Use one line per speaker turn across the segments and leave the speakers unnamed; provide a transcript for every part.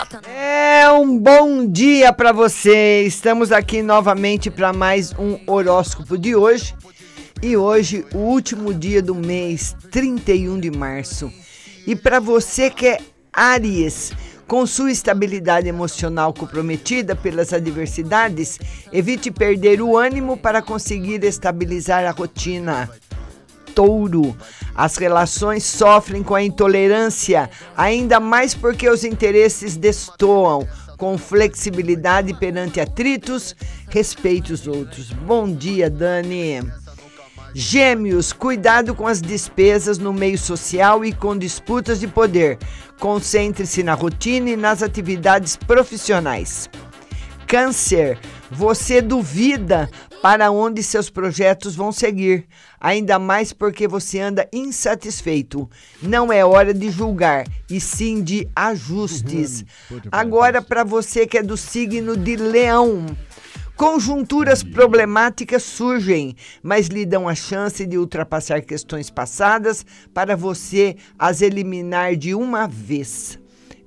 No
É um bom dia para você. Estamos aqui novamente para mais um horóscopo de hoje. E hoje, o último dia do mês, 31 de março. E para você que é Áries, com sua estabilidade emocional comprometida pelas adversidades, evite perder o ânimo para conseguir estabilizar a rotina. Touro. As relações sofrem com a intolerância, ainda mais porque os interesses destoam. Com flexibilidade perante atritos, respeite os outros. Bom dia, Dani. Gêmeos, cuidado com as despesas no meio social e com disputas de poder. Concentre-se na rotina e nas atividades profissionais. Câncer, você duvida para onde seus projetos vão seguir, ainda mais porque você anda insatisfeito. Não é hora de julgar, e sim de ajustes. Agora, para você que é do signo de Leão. Conjunturas problemáticas surgem, mas lhe dão a chance de ultrapassar questões passadas para você as eliminar de uma vez.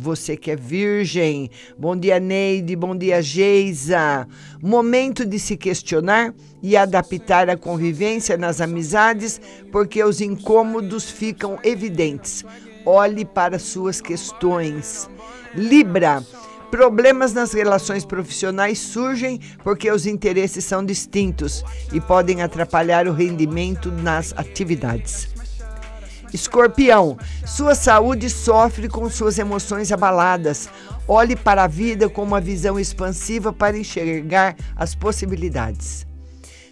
Você que é virgem, bom dia Neide, bom dia Geisa. Momento de se questionar e adaptar a convivência nas amizades, porque os incômodos ficam evidentes. Olhe para suas questões. Libra. Problemas nas relações profissionais surgem porque os interesses são distintos e podem atrapalhar o rendimento nas atividades. Escorpião, sua saúde sofre com suas emoções abaladas. Olhe para a vida com uma visão expansiva para enxergar as possibilidades.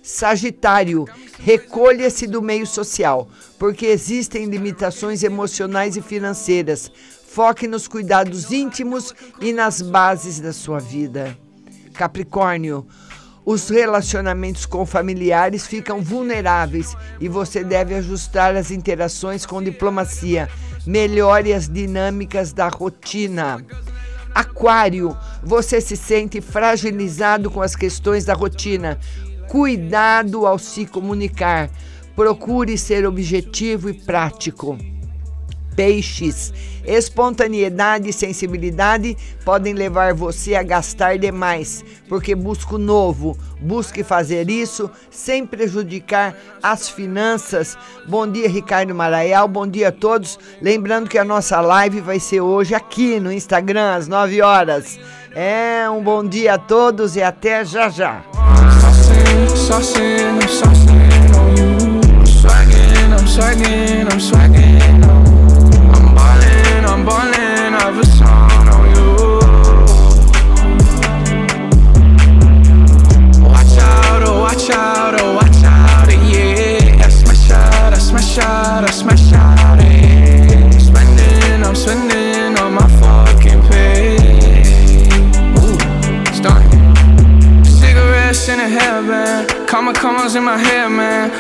Sagitário, recolha-se do meio social, porque existem limitações emocionais e financeiras. Foque nos cuidados íntimos e nas bases da sua vida. Capricórnio, os relacionamentos com familiares ficam vulneráveis e você deve ajustar as interações com diplomacia. Melhore as dinâmicas da rotina. Aquário, você se sente fragilizado com as questões da rotina. Cuidado ao se comunicar. Procure ser objetivo e prático. Peixes, espontaneidade e sensibilidade podem levar você a gastar demais, porque busca o novo. Busque fazer isso sem prejudicar as finanças. Bom dia, Ricardo Maraial. Bom dia a todos. Lembrando que a nossa live vai ser hoje aqui no Instagram, às 9 horas. É um bom dia a todos e até já já.
Saucing, saucing, I'm saucing on diamonds in my head, man.